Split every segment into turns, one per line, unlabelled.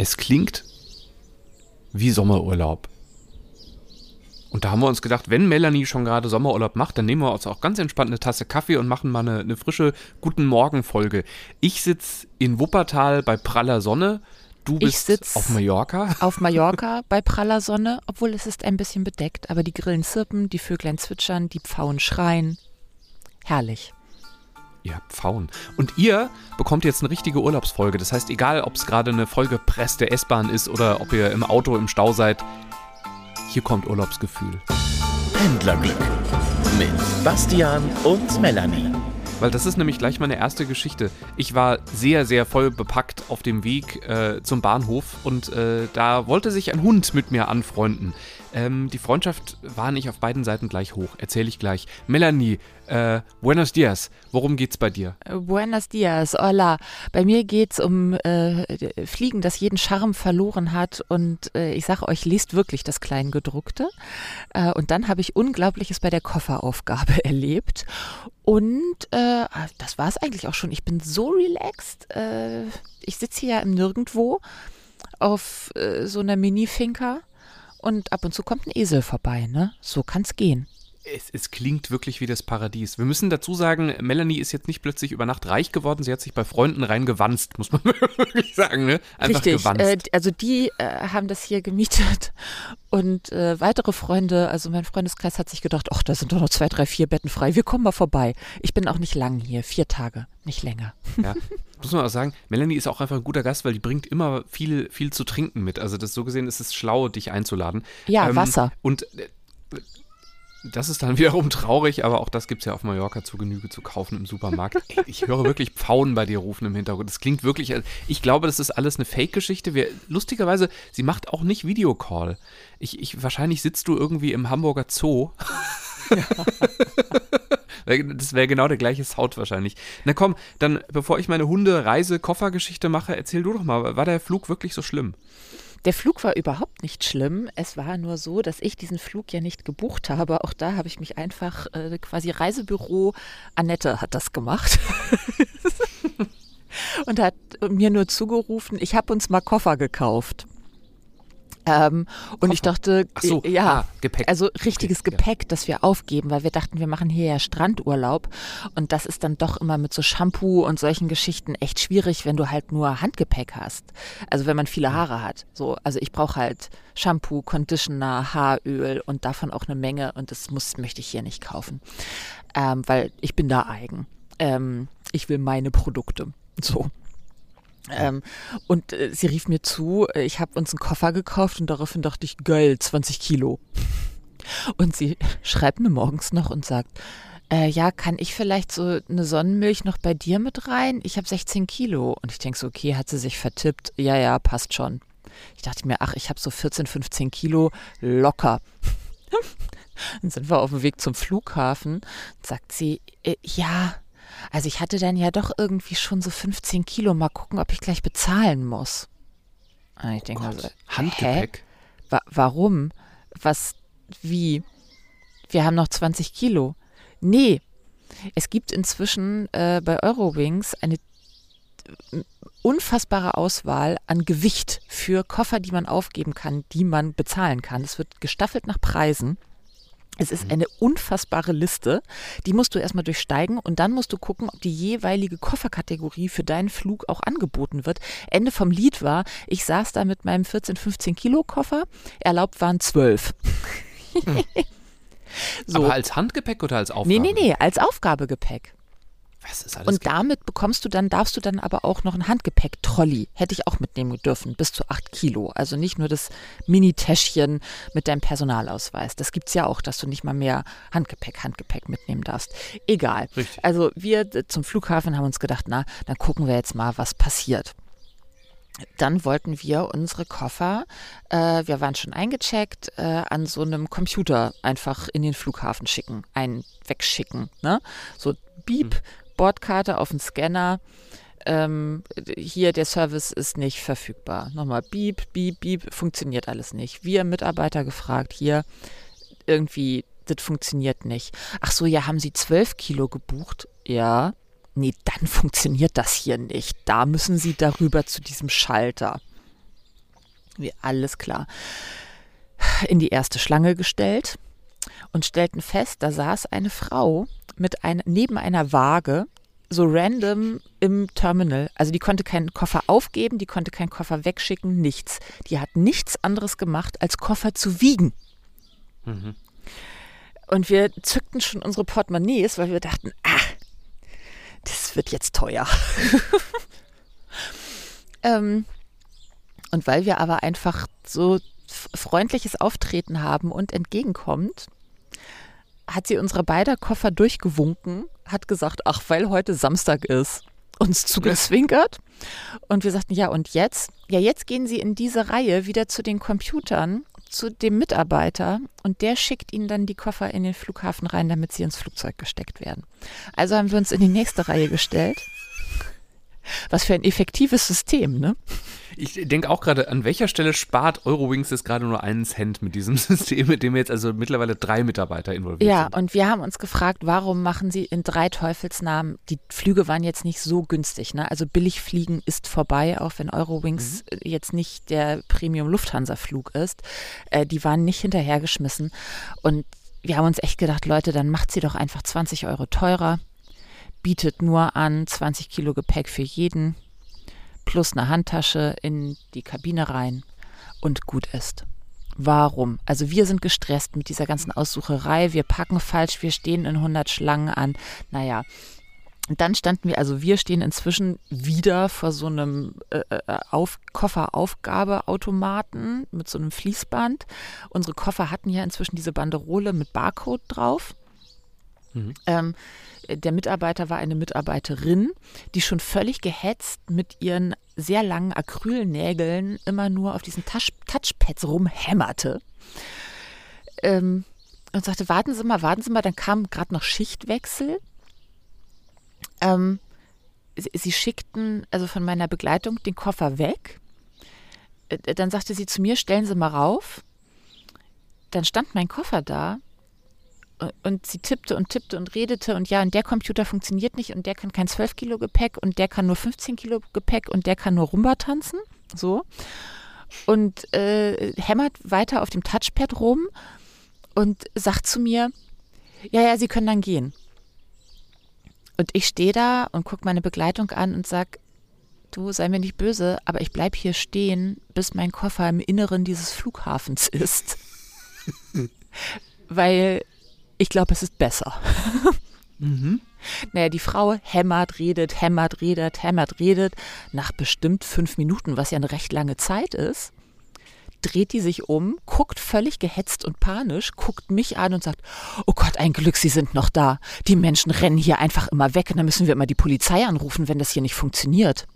Es klingt wie Sommerurlaub. Und da haben wir uns gedacht, wenn Melanie schon gerade Sommerurlaub macht, dann nehmen wir uns auch ganz entspannt eine Tasse Kaffee und machen mal eine, eine frische Guten Morgen-Folge. Ich sitze in Wuppertal bei praller Sonne. Du bist auf Mallorca.
Auf Mallorca bei praller Sonne, obwohl es ist ein bisschen bedeckt, aber die Grillen zirpen, die Vöglein zwitschern, die Pfauen schreien. Herrlich.
Ja, Pfauen. Und ihr bekommt jetzt eine richtige Urlaubsfolge. Das heißt, egal, ob es gerade eine vollgepresste S-Bahn ist oder ob ihr im Auto im Stau seid, hier kommt Urlaubsgefühl.
Händlerglück mit Bastian und Melanie.
Weil das ist nämlich gleich meine erste Geschichte. Ich war sehr, sehr voll bepackt auf dem Weg äh, zum Bahnhof und äh, da wollte sich ein Hund mit mir anfreunden. Ähm, die Freundschaft war nicht auf beiden Seiten gleich hoch. Erzähle ich gleich. Melanie, äh, buenos dias. Worum geht's bei dir?
Äh, buenos dias, hola. Bei mir geht's um äh, Fliegen, das jeden Charme verloren hat. Und äh, ich sage euch, lest wirklich das Kleingedruckte. Äh, und dann habe ich Unglaubliches bei der Kofferaufgabe erlebt. Und äh, das war es eigentlich auch schon. Ich bin so relaxed. ich sitze hier ja im Nirgendwo auf so einer Mini-Finca und ab und zu kommt ein Esel vorbei, ne? So kann's gehen.
Es, es, klingt wirklich wie das Paradies. Wir müssen dazu sagen, Melanie ist jetzt nicht plötzlich über Nacht reich geworden, sie hat sich bei Freunden reingewanzt, muss man wirklich sagen, ne?
Einfach Richtig, gewanzt. Äh, also die äh, haben das hier gemietet und äh, weitere Freunde, also mein Freundeskreis hat sich gedacht, ach, da sind doch noch zwei, drei, vier Betten frei, wir kommen mal vorbei. Ich bin auch nicht lang hier, vier Tage, nicht länger.
Ja, muss man auch sagen, Melanie ist auch einfach ein guter Gast, weil die bringt immer viel, viel zu trinken mit. Also das so gesehen ist es schlau, dich einzuladen.
Ja, ähm, Wasser.
Und äh, das ist dann wiederum traurig, aber auch das gibt es ja auf Mallorca zu Genüge zu kaufen im Supermarkt. Ich höre wirklich Pfauen bei dir rufen im Hintergrund. Das klingt wirklich, ich glaube, das ist alles eine Fake-Geschichte. Lustigerweise, sie macht auch nicht Videocall. Ich, ich, wahrscheinlich sitzt du irgendwie im Hamburger Zoo. Ja. das wäre genau der gleiche Sound wahrscheinlich. Na komm, dann, bevor ich meine Hunde-Reise-Koffergeschichte mache, erzähl du doch mal, war der Flug wirklich so schlimm?
Der Flug war überhaupt nicht schlimm. Es war nur so, dass ich diesen Flug ja nicht gebucht habe. Auch da habe ich mich einfach äh, quasi Reisebüro Annette hat das gemacht. und hat mir nur zugerufen, ich habe uns mal Koffer gekauft. Ähm, und ich dachte,
so,
ja,
ah, Gepäck.
also richtiges okay, Gepäck, ja. das wir aufgeben, weil wir dachten, wir machen hier ja Strandurlaub und das ist dann doch immer mit so Shampoo und solchen Geschichten echt schwierig, wenn du halt nur Handgepäck hast. Also wenn man viele Haare hat. So, also ich brauche halt Shampoo, Conditioner, Haaröl und davon auch eine Menge und das muss möchte ich hier nicht kaufen, ähm, weil ich bin da eigen. Ähm, ich will meine Produkte. So. Ähm, und äh, sie rief mir zu, äh, ich habe uns einen Koffer gekauft und daraufhin dachte ich, geil, 20 Kilo. Und sie schreibt mir morgens noch und sagt, äh, ja, kann ich vielleicht so eine Sonnenmilch noch bei dir mit rein? Ich habe 16 Kilo. Und ich denke so, okay, hat sie sich vertippt? Ja, ja, passt schon. Ich dachte mir, ach, ich habe so 14, 15 Kilo locker. Dann sind wir auf dem Weg zum Flughafen. Sagt sie, äh, ja, also ich hatte dann ja doch irgendwie schon so 15 Kilo. Mal gucken, ob ich gleich bezahlen muss. Und ich denke oh also,
Handgepäck?
Wa warum? Was? Wie? Wir haben noch 20 Kilo. Nee. Es gibt inzwischen äh, bei Eurowings eine unfassbare Auswahl an Gewicht für Koffer, die man aufgeben kann, die man bezahlen kann. Es wird gestaffelt nach Preisen. Es ist eine unfassbare Liste. Die musst du erstmal durchsteigen und dann musst du gucken, ob die jeweilige Kofferkategorie für deinen Flug auch angeboten wird. Ende vom Lied war, ich saß da mit meinem 14, 15 Kilo Koffer, erlaubt waren 12.
Hm. so. Aber als Handgepäck oder als Aufgabe? Nee,
nee, nee, als Aufgabegepäck. Und damit bekommst du dann, darfst du dann aber auch noch ein Handgepäck-Trolley. Hätte ich auch mitnehmen dürfen, bis zu acht Kilo. Also nicht nur das Mini-Täschchen mit deinem Personalausweis. Das gibt es ja auch, dass du nicht mal mehr Handgepäck, Handgepäck mitnehmen darfst. Egal.
Richtig.
Also wir zum Flughafen haben uns gedacht, na, dann gucken wir jetzt mal, was passiert dann wollten wir unsere Koffer, äh, wir waren schon eingecheckt, äh, an so einem Computer einfach in den Flughafen schicken, einen wegschicken. Ne? So Beep, Bordkarte auf den Scanner. Ähm, hier der Service ist nicht verfügbar. Nochmal Beep, Beep, Beep, funktioniert alles nicht. Wir Mitarbeiter gefragt, hier irgendwie, das funktioniert nicht. Ach so, ja, haben Sie 12 Kilo gebucht? Ja. Nee, dann funktioniert das hier nicht. Da müssen Sie darüber zu diesem Schalter. Wir, alles klar. In die erste Schlange gestellt und stellten fest, da saß eine Frau mit ein, neben einer Waage, so random im Terminal. Also die konnte keinen Koffer aufgeben, die konnte keinen Koffer wegschicken, nichts. Die hat nichts anderes gemacht, als Koffer zu wiegen. Mhm. Und wir zückten schon unsere Portemonnaies, weil wir dachten, ah, das wird jetzt teuer. ähm, und weil wir aber einfach so freundliches Auftreten haben und entgegenkommt, hat sie unsere beider Koffer durchgewunken, hat gesagt, ach, weil heute Samstag ist, uns zugezwinkert. Und wir sagten, ja, und jetzt? Ja, jetzt gehen Sie in diese Reihe wieder zu den Computern, zu dem Mitarbeiter und der schickt Ihnen dann die Koffer in den Flughafen rein, damit sie ins Flugzeug gesteckt werden. Also haben wir uns in die nächste Reihe gestellt. Was für ein effektives System, ne?
Ich denke auch gerade, an welcher Stelle spart Eurowings jetzt gerade nur einen Cent mit diesem System, mit dem jetzt also mittlerweile drei Mitarbeiter involviert
ja,
sind?
Ja, und wir haben uns gefragt, warum machen sie in drei Teufelsnamen, die Flüge waren jetzt nicht so günstig, ne? Also Billigfliegen ist vorbei, auch wenn Eurowings mhm. jetzt nicht der Premium-Lufthansa-Flug ist. Äh, die waren nicht hinterhergeschmissen. Und wir haben uns echt gedacht, Leute, dann macht sie doch einfach 20 Euro teurer bietet nur an 20 Kilo Gepäck für jeden plus eine Handtasche in die Kabine rein und gut ist. Warum? Also wir sind gestresst mit dieser ganzen Aussucherei, wir packen falsch, wir stehen in 100 Schlangen an. Naja, und dann standen wir, also wir stehen inzwischen wieder vor so einem äh, äh Auf Kofferaufgabeautomaten mit so einem Fließband. Unsere Koffer hatten ja inzwischen diese Banderole mit Barcode drauf. Mhm. Ähm, der Mitarbeiter war eine Mitarbeiterin, die schon völlig gehetzt mit ihren sehr langen Acrylnägeln immer nur auf diesen Touch Touchpads rumhämmerte. Ähm, und sagte, warten Sie mal, warten Sie mal, dann kam gerade noch Schichtwechsel. Ähm, sie, sie schickten also von meiner Begleitung den Koffer weg. Äh, dann sagte sie zu mir, stellen Sie mal rauf. Dann stand mein Koffer da und sie tippte und tippte und redete und ja, und der Computer funktioniert nicht und der kann kein 12 Kilo Gepäck und der kann nur 15 Kilo Gepäck und der kann nur Rumba tanzen. So. Und äh, hämmert weiter auf dem Touchpad rum und sagt zu mir, ja, ja, Sie können dann gehen. Und ich stehe da und gucke meine Begleitung an und sage, du sei mir nicht böse, aber ich bleibe hier stehen, bis mein Koffer im Inneren dieses Flughafens ist. Weil ich glaube, es ist besser. mhm. Naja, die Frau hämmert, redet, hämmert, redet, hämmert, redet. Nach bestimmt fünf Minuten, was ja eine recht lange Zeit ist, dreht die sich um, guckt völlig gehetzt und panisch, guckt mich an und sagt, oh Gott, ein Glück, Sie sind noch da. Die Menschen rennen hier einfach immer weg und dann müssen wir immer die Polizei anrufen, wenn das hier nicht funktioniert.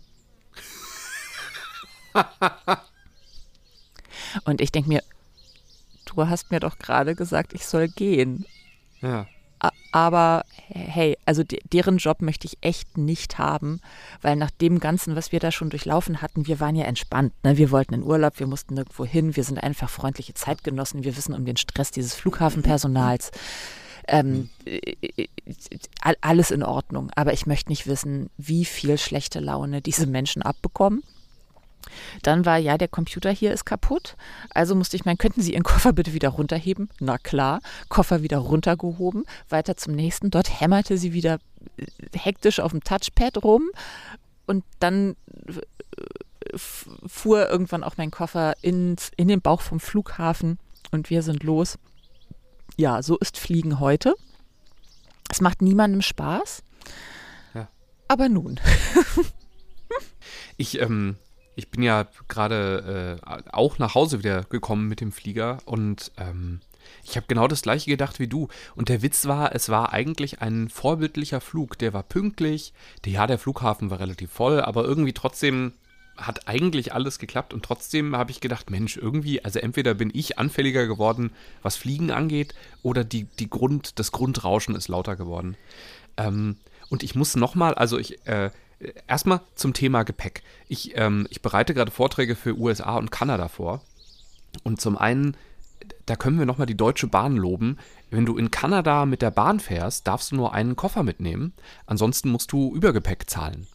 und ich denke mir, du hast mir doch gerade gesagt, ich soll gehen. Ja. Aber hey, also deren Job möchte ich echt nicht haben, weil nach dem Ganzen, was wir da schon durchlaufen hatten, wir waren ja entspannt. Ne? Wir wollten in Urlaub, wir mussten nirgendwo hin, wir sind einfach freundliche Zeitgenossen, wir wissen um den Stress dieses Flughafenpersonals. Ähm, alles in Ordnung, aber ich möchte nicht wissen, wie viel schlechte Laune diese Menschen abbekommen. Dann war, ja, der Computer hier ist kaputt. Also musste ich meinen, könnten Sie Ihren Koffer bitte wieder runterheben? Na klar, Koffer wieder runtergehoben, weiter zum nächsten. Dort hämmerte sie wieder äh, hektisch auf dem Touchpad rum und dann äh, fuhr irgendwann auch mein Koffer ins, in den Bauch vom Flughafen und wir sind los. Ja, so ist Fliegen heute. Es macht niemandem Spaß. Ja. Aber nun.
ich ähm, ich bin ja gerade äh, auch nach Hause wieder gekommen mit dem Flieger und ähm, ich habe genau das gleiche gedacht wie du. Und der Witz war, es war eigentlich ein vorbildlicher Flug. Der war pünktlich. Ja, der Flughafen war relativ voll, aber irgendwie trotzdem hat eigentlich alles geklappt. Und trotzdem habe ich gedacht, Mensch, irgendwie, also entweder bin ich anfälliger geworden, was Fliegen angeht, oder die, die Grund, das Grundrauschen ist lauter geworden. Ähm, und ich muss nochmal, also ich, äh, erstmal zum Thema Gepäck. Ich, ähm, ich bereite gerade Vorträge für USA und Kanada vor. Und zum einen, da können wir nochmal die Deutsche Bahn loben. Wenn du in Kanada mit der Bahn fährst, darfst du nur einen Koffer mitnehmen. Ansonsten musst du Übergepäck zahlen.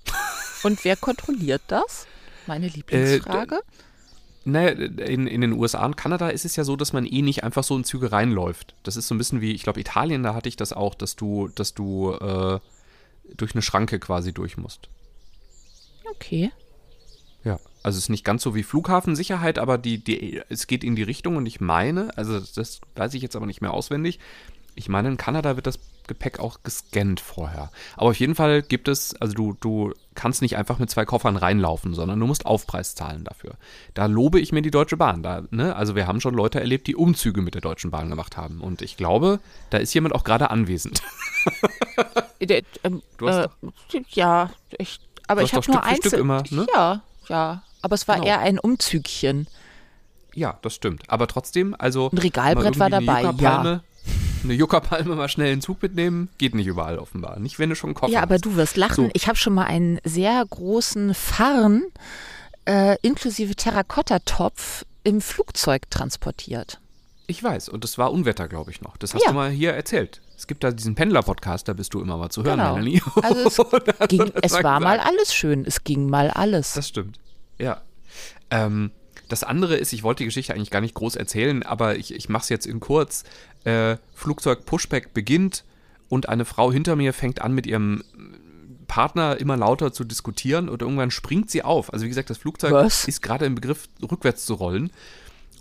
Und wer kontrolliert das? Meine Lieblingsfrage. Äh,
Naja, in, in den USA und Kanada ist es ja so, dass man eh nicht einfach so in Züge reinläuft. Das ist so ein bisschen wie, ich glaube, Italien, da hatte ich das auch, dass du, dass du äh, durch eine Schranke quasi durch musst.
Okay.
Ja, also es ist nicht ganz so wie Flughafensicherheit, aber die, die, es geht in die Richtung und ich meine, also das weiß ich jetzt aber nicht mehr auswendig, ich meine, in Kanada wird das Gepäck auch gescannt vorher. Aber auf jeden Fall gibt es, also du, du kannst nicht einfach mit zwei Koffern reinlaufen, sondern du musst Aufpreis zahlen dafür. Da lobe ich mir die Deutsche Bahn. Da, ne? Also wir haben schon Leute erlebt, die Umzüge mit der Deutschen Bahn gemacht haben. Und ich glaube, da ist jemand auch gerade anwesend. Hast
äh, ja, ich, aber ich habe nur
immer, ne?
Ja, ja. Aber es war
Genau.
eher ein Umzügchen.
Ja, das stimmt. Aber trotzdem, also.
Ein Regalbrett war dabei,
Juckerpalme, Eine Juckerpalme mal schnell in den Zug mitnehmen, geht nicht überall offenbar. Nicht, wenn du schon einen Koffer
Ja, aber
hast.
du wirst lachen.
So.
Ich habe schon mal einen sehr großen Farn äh, inklusive Terrakotta-Topf im Flugzeug transportiert.
Ich weiß, und das war Unwetter, glaube ich, noch. Das hast
Ja.
du mal hier erzählt. Es gibt da diesen Pendler-Podcast, da bist du immer mal zu hören,
Genau.
Melanie.
Also es, ging, es war mal
gesagt.
alles schön. Es ging mal alles.
Das stimmt. Ja. Ähm, das andere ist, ich wollte die Geschichte eigentlich gar nicht groß erzählen, aber ich, ich mache es jetzt in kurz. Äh, Flugzeug Pushback beginnt und eine Frau hinter mir fängt an mit ihrem Partner immer lauter zu diskutieren und irgendwann springt sie auf. Also wie gesagt, das Flugzeug
Was?
ist gerade im Begriff, rückwärts zu rollen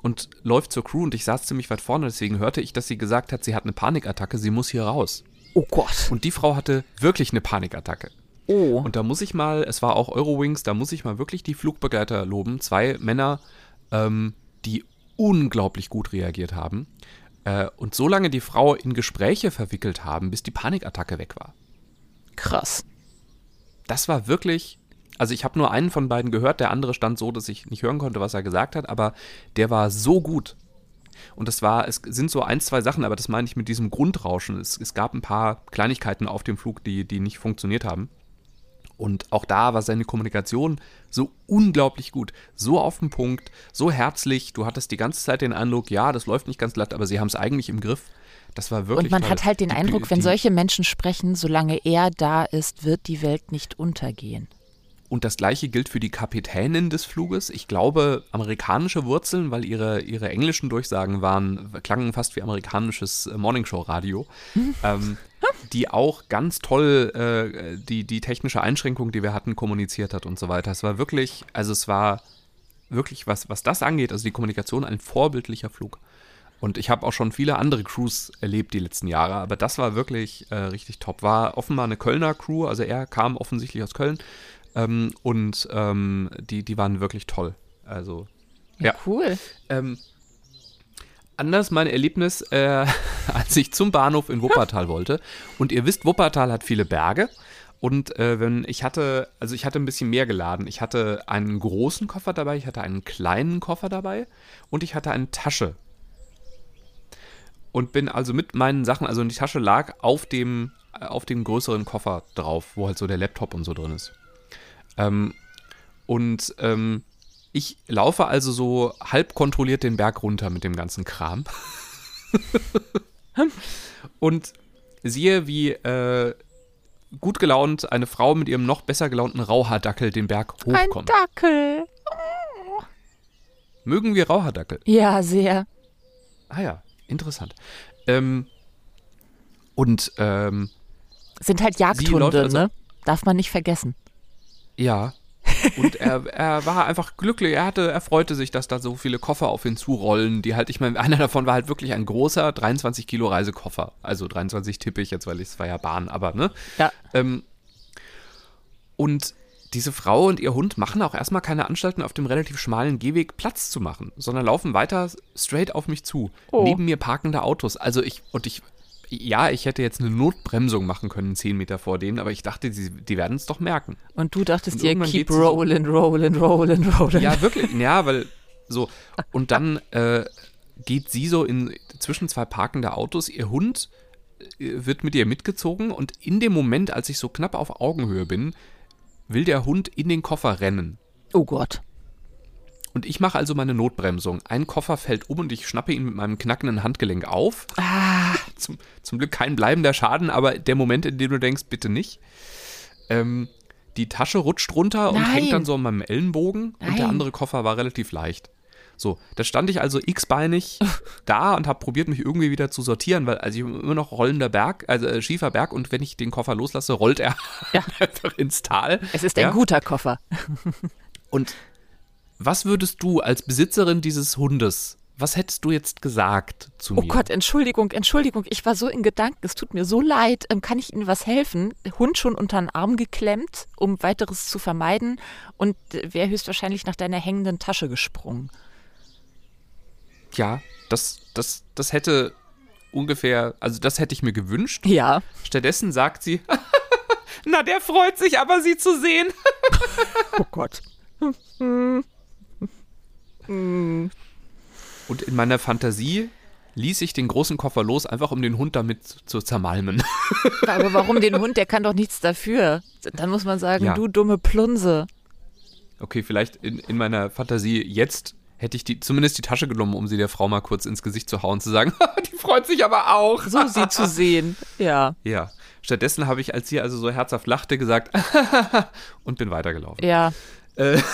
und läuft zur Crew und ich saß ziemlich weit vorne, deswegen hörte ich, dass sie gesagt hat, sie hat eine Panikattacke, sie muss hier raus.
oh Gott.
Und die Frau hatte wirklich eine Panikattacke.
Oh.
Und da muss ich mal, es war auch Eurowings, da muss ich mal wirklich die Flugbegleiter loben. Zwei Männer, ähm, die unglaublich gut reagiert haben. Äh, und so lange die Frau in Gespräche verwickelt haben, bis die Panikattacke weg war.
Krass.
Das war wirklich. Also ich habe nur einen von beiden gehört, der andere stand so, dass ich nicht hören konnte, was er gesagt hat, aber der war so gut. Und das war, es sind so ein, zwei Sachen, aber das meine ich mit diesem Grundrauschen. Es, es gab ein paar Kleinigkeiten auf dem Flug, die, die nicht funktioniert haben. Und auch da war seine Kommunikation so unglaublich gut, so auf den Punkt, so herzlich. Du hattest die ganze Zeit den Eindruck, ja, das läuft nicht ganz glatt, aber sie haben es eigentlich im Griff. Das war wirklich.
Und man hat halt den
Die-
Eindruck, wenn
die-
solche Menschen sprechen, solange er da ist, wird die Welt nicht untergehen.
Und das gleiche gilt für die Kapitänin des Fluges. Ich glaube, amerikanische Wurzeln, weil ihre, ihre englischen Durchsagen waren, klangen fast wie amerikanisches Morningshow-Radio. ähm, die auch ganz toll äh, die, die technische Einschränkung, die wir hatten, kommuniziert hat und so weiter. Es war wirklich, also es war wirklich, was, was das angeht, also die Kommunikation, ein vorbildlicher Flug. Und ich habe auch schon viele andere Crews erlebt die letzten Jahre, aber das war wirklich äh, richtig top. War offenbar eine Kölner Crew, also er kam offensichtlich aus Köln ähm, und ähm, die, die waren wirklich toll. Also Ja.
Cool.
ähm, anders mein Erlebnis, äh, als ich zum Bahnhof in Wuppertal wollte. Und ihr wisst, Wuppertal hat viele Berge. Und äh, wenn ich hatte, also ich hatte ein bisschen mehr geladen. Ich hatte einen großen Koffer dabei, ich hatte einen kleinen Koffer dabei und ich hatte eine Tasche. Und bin also mit meinen Sachen, also die Tasche lag auf dem, äh, auf dem größeren Koffer drauf, wo halt so der Laptop und so drin ist. Ähm, und ähm, ich laufe also so halb kontrolliert den Berg runter mit dem ganzen Kram. und siehe, wie äh, gut gelaunt eine Frau mit ihrem noch besser gelaunten Rauhaardackel den Berg
Ein
hochkommt.
Dackel.
Mögen wir Rauhaardackel?
Ja, sehr.
Ah ja, interessant. Ähm, und ähm,
Sind halt Jagdhunde,
also-
ne? Darf man nicht vergessen.
Ja. Und er, er war einfach glücklich. Er hatte, er freute sich, dass da so viele Koffer auf ihn zurollen. Die halt, ich meine, einer davon war halt wirklich ein großer 23 Kilo Reisekoffer. Also 23 tippe ich jetzt, weil es war ja Bahn, aber ne?
Ja.
Ähm, und diese Frau und ihr Hund machen auch erstmal keine Anstalten, auf dem relativ schmalen Gehweg Platz zu machen, sondern laufen weiter straight auf mich zu.
Oh.
Neben mir parkende Autos. Also ich, und ich, ja, ich hätte jetzt eine Notbremsung machen können, 10 Meter vor denen, aber ich dachte, die, die werden es doch merken.
Und du dachtest dir, keep rolling, rolling, rolling, rolling.
Ja, wirklich. Ja, weil so. Und dann äh, geht sie so in zwischen zwei parkende Autos. Ihr Hund äh, wird mit ihr mitgezogen und in dem Moment, als ich so knapp auf Augenhöhe bin, will der Hund in den Koffer rennen.
Oh Gott.
Und ich mache also meine Notbremsung. Ein Koffer fällt um und ich schnappe ihn mit meinem knackenden Handgelenk auf.
Ah,
Zum, zum Glück kein bleibender Schaden, aber der Moment, in dem du denkst, bitte nicht. Ähm, die Tasche rutscht runter und
Nein.
hängt dann so an meinem Ellenbogen und der
Nein.
andere Koffer war relativ leicht. So, da stand ich also x-beinig da und habe probiert, mich irgendwie wieder zu sortieren, weil also ich immer noch rollender Berg, also äh, schiefer Berg und wenn ich den Koffer loslasse, rollt er
Ja.
einfach ins Tal.
Es ist ein
Ja?
guter Koffer.
Und was würdest du als Besitzerin dieses Hundes, was hättest du jetzt gesagt zu
Oh
mir?
Gott, Entschuldigung, Entschuldigung, ich war so in Gedanken, es tut mir so leid. Ähm, kann ich Ihnen was helfen? Hund schon unter den Arm geklemmt, um weiteres zu vermeiden und äh, wäre höchstwahrscheinlich nach deiner hängenden Tasche gesprungen.
Ja, das, das, das hätte ungefähr, also das hätte ich mir gewünscht.
Ja.
Stattdessen sagt sie, na, der freut sich aber, sie zu sehen.
Oh Gott.
Und in meiner Fantasie ließ ich den großen Koffer los, einfach um den Hund damit zu zermalmen.
Aber warum den Hund? Der kann doch nichts dafür. Dann muss man sagen,
Ja.
du dumme Plunse.
Okay, vielleicht in, in meiner Fantasie jetzt hätte ich die, zumindest die Tasche genommen, um sie der Frau mal kurz ins Gesicht zu hauen, zu sagen, die freut sich aber auch.
So sie zu sehen. Ja.
Ja. Stattdessen habe ich, als sie also so herzhaft lachte, gesagt und bin weitergelaufen.
Ja.
Äh.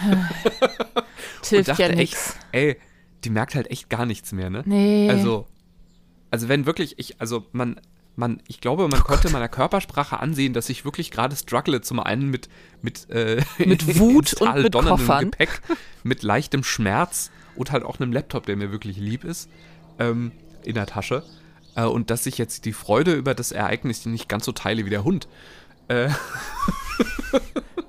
Und
hilft
dachte
ja nichts.
ey, die merkt halt echt gar nichts mehr, ne?
Nee.
Also, also wenn wirklich, ich, also man, man, ich glaube,
Oh
man konnte meiner Körpersprache ansehen, dass ich wirklich gerade struggle. Zum einen mit, mit, äh,
Mit Wut und mit
donnerndem. Gepäck, mit leichtem Schmerz und halt auch einem Laptop, der mir wirklich lieb ist, ähm, in der Tasche. Äh, und dass ich jetzt die Freude über das Ereignis nicht ganz so teile wie der Hund. Äh,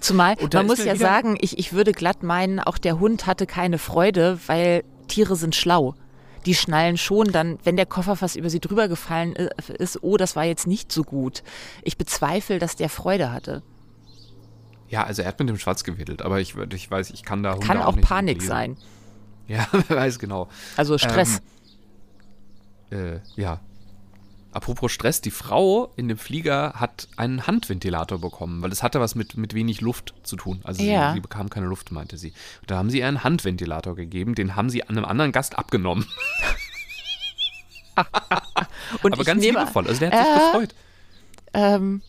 Zumal, man muss ja
wieder-
sagen, ich, ich würde glatt meinen, auch der Hund hatte keine Freude, weil Tiere sind schlau. Die schnallen schon dann, wenn der Koffer fast über sie drüber gefallen i- ist, oh, das war jetzt nicht so gut. Ich bezweifle, dass der Freude hatte.
ja, also er hat mit dem Schwanz gewedelt, aber ich, ich weiß, ich kann da Hunde
Kann auch
nicht
Panik
lesen.
sein.
Ja, wer weiß genau.
Also Stress.
Äh, ja. Apropos Stress, die Frau in dem Flieger hat einen Handventilator bekommen, weil es hatte was mit, mit wenig Luft zu tun. Also
Ja.
sie, sie bekam keine Luft, meinte sie. Und da haben sie ihr einen Handventilator gegeben, den haben sie einem anderen Gast abgenommen.
Und
Aber ganz
nehme,
liebevoll, also der hat sich
Äh,
gefreut.
ähm,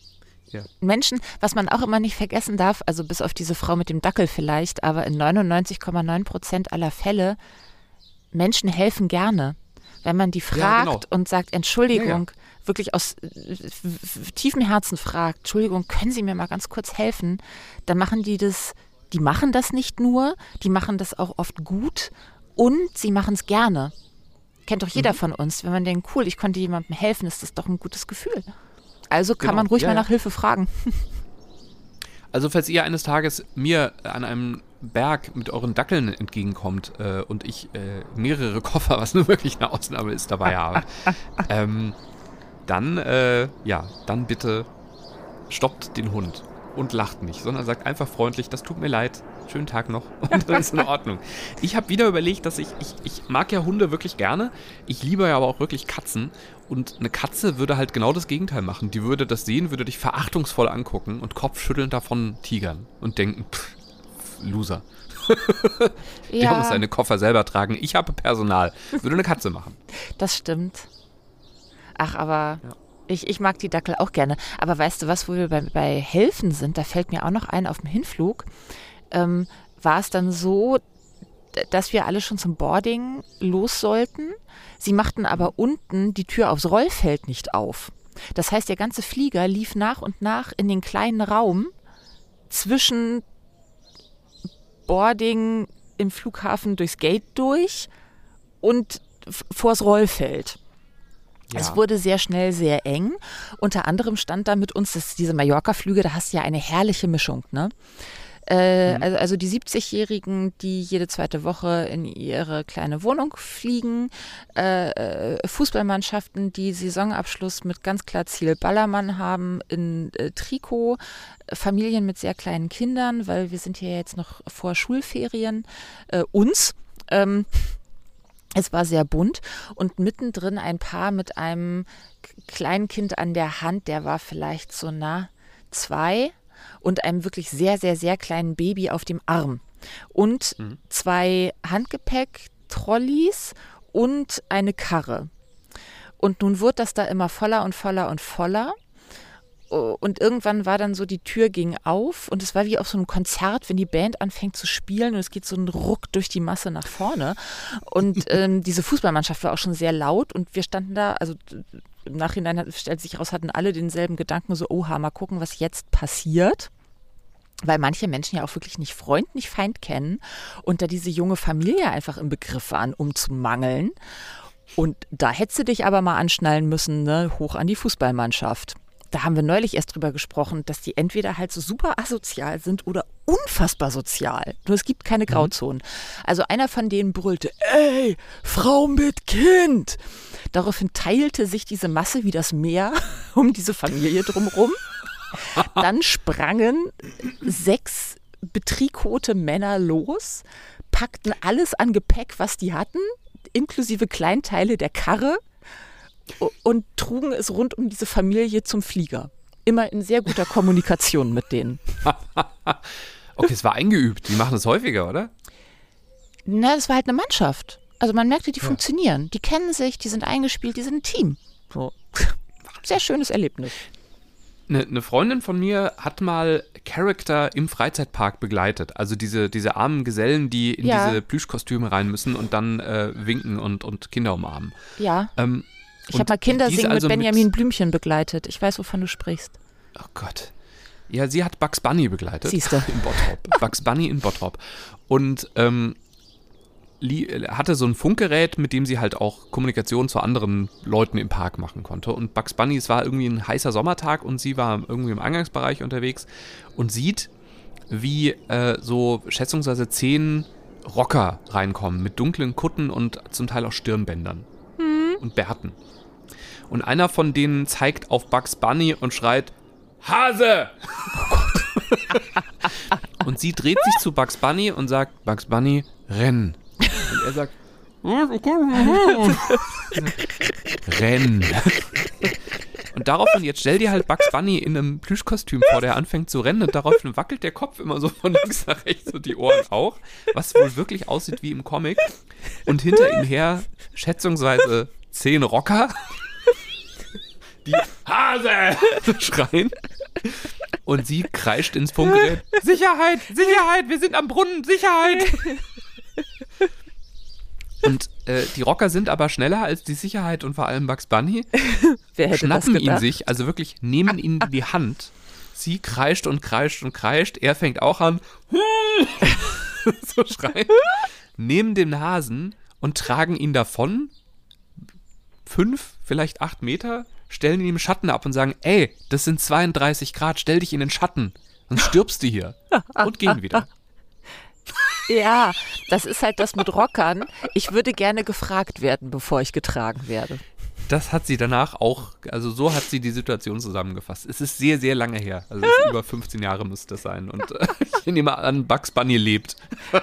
Ja.
Menschen, was man auch immer nicht vergessen darf, also bis auf diese Frau mit dem Dackel vielleicht, aber in 99,9 Prozent aller Fälle, Menschen helfen gerne. Wenn man die fragt
Ja, genau.
und sagt, Entschuldigung, wirklich aus äh, tiefem Herzen fragt, Entschuldigung, können Sie mir mal ganz kurz helfen, dann machen die das, die machen das nicht nur, die machen das auch oft gut und sie machen es gerne. Kennt doch
Mhm.
jeder von uns. Wenn man denkt, cool, ich konnte jemandem helfen, ist das doch ein gutes Gefühl. Also kann
Genau,
man ruhig
ja,
mal
ja.
nach Hilfe fragen.
Also falls ihr eines Tages mir an einem Berg mit euren Dackeln entgegenkommt äh, und ich äh, mehrere Koffer, was nur wirklich eine Ausnahme ist, dabei habe, ähm, dann, äh, ja, dann bitte stoppt den Hund und lacht nicht, sondern sagt einfach freundlich, das tut mir leid, schönen Tag noch und dann ist in Ordnung. Ich habe wieder überlegt, dass ich, ich, ich mag ja Hunde wirklich gerne, ich liebe ja aber auch wirklich Katzen und eine Katze würde halt genau das Gegenteil machen. Die würde das sehen, würde dich verachtungsvoll angucken und kopfschüttelnd davon tigern und denken, pff, Loser. Der muss seine Koffer selber tragen. Ich habe Personal. Würde eine Katze machen.
das stimmt. Ach, aber
Ja.
ich, ich mag die Dackel auch gerne. Aber weißt du was, wo wir bei, bei Helfen sind, da fällt mir auch noch ein auf dem Hinflug, ähm, war es dann so, dass wir alle schon zum Boarding los sollten. Sie machten aber unten die Tür aufs Rollfeld nicht auf. Das heißt, der ganze Flieger lief nach und nach in den kleinen Raum zwischen Boarding im Flughafen durchs Gate durch und vors Rollfeld. Es wurde sehr schnell sehr eng. Unter anderem stand da mit uns, das diese Mallorca-Flüge, da hast du ja eine herrliche Mischung, ne? Äh, also, also die 70-Jährigen, die jede zweite Woche in ihre kleine Wohnung fliegen, äh, äh, Fußballmannschaften, die Saisonabschluss mit ganz klar Ziel Ballermann haben, in äh, Trikot, Familien mit sehr kleinen Kindern, weil wir sind hier jetzt noch vor Schulferien, äh, uns. Ähm, es war sehr bunt und mittendrin ein Paar mit einem k- kleinen Kind an der Hand, der war vielleicht so nah zwei und einem wirklich sehr, sehr, sehr kleinen Baby auf dem Arm. Und zwei Handgepäck-Trolleys und eine Karre. Und nun wird das da immer voller und voller und voller. und irgendwann war dann so, die Tür ging auf und es war wie auf so einem Konzert, wenn die Band anfängt zu spielen und es geht so ein Ruck durch die Masse nach vorne. Und ähm, diese Fußballmannschaft war auch schon sehr laut und wir standen da, also im Nachhinein stellt sich raus, hatten alle denselben Gedanken, so, oha, mal gucken, was jetzt passiert weil manche Menschen ja auch wirklich nicht Freund, nicht Feind kennen und da diese junge Familie einfach im Begriff waren, umzumangeln. Und da hättest du dich aber mal anschnallen müssen, ne? hoch an die Fußballmannschaft da haben wir neulich erst drüber gesprochen, dass die entweder halt so super asozial sind oder unfassbar sozial. Nur es gibt keine mhm. Grauzonen. Also einer von denen brüllte, ey, Frau mit Kind. Daraufhin teilte sich diese Masse wie das Meer um diese Familie drumherum. Dann sprangen sechs betrikote Männer los, packten alles an Gepäck, was die hatten, inklusive Kleinteile der Karre, und trugen es rund um diese Familie zum Flieger. Immer in sehr guter Kommunikation mit denen.
okay, es war eingeübt. Die machen es häufiger, oder?
Na, es war halt eine Mannschaft. Also man merkte, die ja. funktionieren. Die kennen sich, die sind eingespielt, die sind ein Team. So. Sehr schönes Erlebnis.
Eine, eine, Freundin von mir hat mal Charakter im Freizeitpark begleitet. Also diese, diese armen Gesellen, die in ja. diese Plüschkostüme rein müssen und dann äh, winken und, und Kinder umarmen.
Ja. Ähm, ich habe mal Kindersingen also mit Benjamin mit Blümchen begleitet. Ich weiß, wovon du sprichst.
Oh Gott. Ja, sie hat Bugs Bunny begleitet.
Siehst du.
In Bottrop. Bugs Bunny in Bottrop. Und ähm, hatte so ein Funkgerät, mit dem sie halt auch Kommunikation zu anderen Leuten im Park machen konnte. Und Bugs Bunny, es war irgendwie ein heißer Sommertag und sie war irgendwie im Eingangsbereich unterwegs und sieht, wie äh, so schätzungsweise zehn Rocker reinkommen mit dunklen Kutten und zum Teil auch Stirnbändern hm. und Bärten. Und einer von denen zeigt auf Bugs Bunny und schreit, Hase! Und sie dreht sich zu Bugs Bunny und sagt, Bugs Bunny, renn. Und er sagt, renn. Und daraufhin, jetzt stell dir halt Bugs Bunny in einem Plüschkostüm vor, der anfängt zu rennen und daraufhin wackelt der Kopf immer so von links nach rechts und die Ohren auch, was wohl wirklich aussieht wie im Comic. Und hinter ihm her schätzungsweise zehn Rocker die Hase schreien. Und sie kreischt ins Funkgerät. Sicherheit, Sicherheit, wir sind am Brunnen, Sicherheit. Und äh, die Rocker sind aber schneller als die Sicherheit und vor allem Bugs Bunny.
Wer hätte
schnappen
das
ihn sich, also wirklich nehmen ihn in die Hand. Sie kreischt und kreischt und kreischt. Er fängt auch an, so schreien, nehmen den Hasen und tragen ihn davon. Fünf, vielleicht acht Meter stellen ihn im Schatten ab und sagen, ey, das sind 32 Grad, stell dich in den Schatten, sonst stirbst du hier. Und gehen wieder.
Ja, das ist halt das mit Rockern. Ich würde gerne gefragt werden, bevor ich getragen werde.
Das hat sie danach auch, also so hat sie die Situation zusammengefasst. Es ist sehr, sehr lange her. Also über 15 Jahre müsste das sein. Und äh, ich nehme an, Bugs Bunny lebt.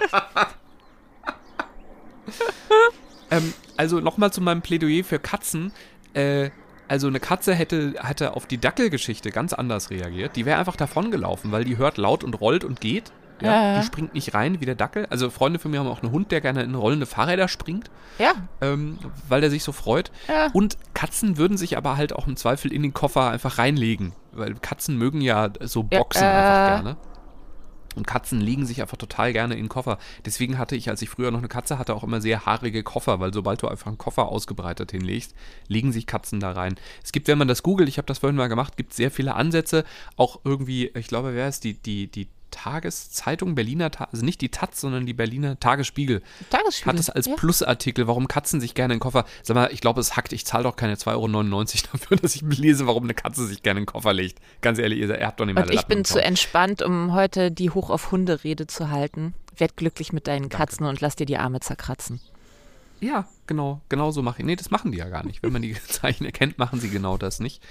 ähm, also nochmal zu meinem Plädoyer für Katzen. Äh, also eine Katze hätte, hätte auf die Dackelgeschichte ganz anders reagiert. Die wäre einfach davongelaufen, weil die hört laut und rollt und geht. Ja, ja, Die springt nicht rein wie der Dackel. Also Freunde von mir haben auch einen Hund, der gerne in rollende Fahrräder springt.
Ja.
Ähm, weil der sich so freut. Ja. Und Katzen würden sich aber halt auch im Zweifel in den Koffer einfach reinlegen. Weil Katzen mögen ja so Boxen ja, äh, einfach gerne. Und Katzen legen sich einfach total gerne in den Koffer. Deswegen hatte ich, als ich früher noch eine Katze hatte, auch immer sehr haarige Koffer, weil sobald du einfach einen Koffer ausgebreitet hinlegst, legen sich Katzen da rein. Es gibt, wenn man das googelt, ich habe das vorhin mal gemacht, gibt sehr viele Ansätze. Auch irgendwie, ich glaube, wer ist die, die, die Tageszeitung, Berliner, also nicht die Taz, sondern die Berliner Tagesspiegel. Tagesspiegel. Hat es als ja. Plusartikel, warum Katzen sich gerne in den Koffer. Sag mal, ich glaube, es hackt, ich zahle doch keine 2,99 Euro dafür, dass ich lese, warum eine Katze sich gerne in den Koffer legt. Ganz ehrlich, ihr, habt doch nicht mal
Und ich bin zu entspannt, um heute die Hoch auf Hunde Rede zu halten. Werd glücklich mit deinen Danke. Katzen und lass dir die Arme zerkratzen.
Ja, genau, genau so mache ich. Nee, das machen die ja gar nicht. Wenn man die Zeichen erkennt, machen sie genau das nicht.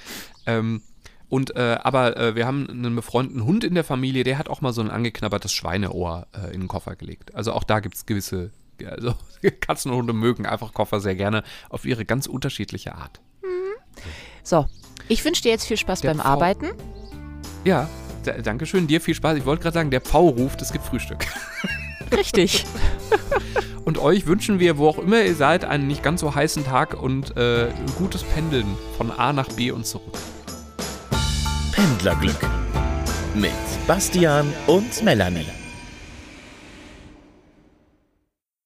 Ähm, und äh, aber äh, wir haben einen befreundeten Hund in der Familie, der hat auch mal so ein angeknabbertes Schweineohr äh, in den Koffer gelegt. Also auch da gibt es gewisse, also Katzen und Hunde mögen einfach Koffer sehr gerne auf ihre ganz unterschiedliche Art.
Mhm. So, ich wünsche dir jetzt viel Spaß der beim Pfau Arbeiten.
Ja, danke schön, dir viel Spaß. Ich wollte gerade sagen, der Pfau ruft, es gibt Frühstück.
Richtig.
und euch wünschen wir, wo auch immer ihr seid, einen nicht ganz so heißen Tag und äh, gutes Pendeln von A nach B und zurück.
Pendlerglück mit Bastian und Melanie.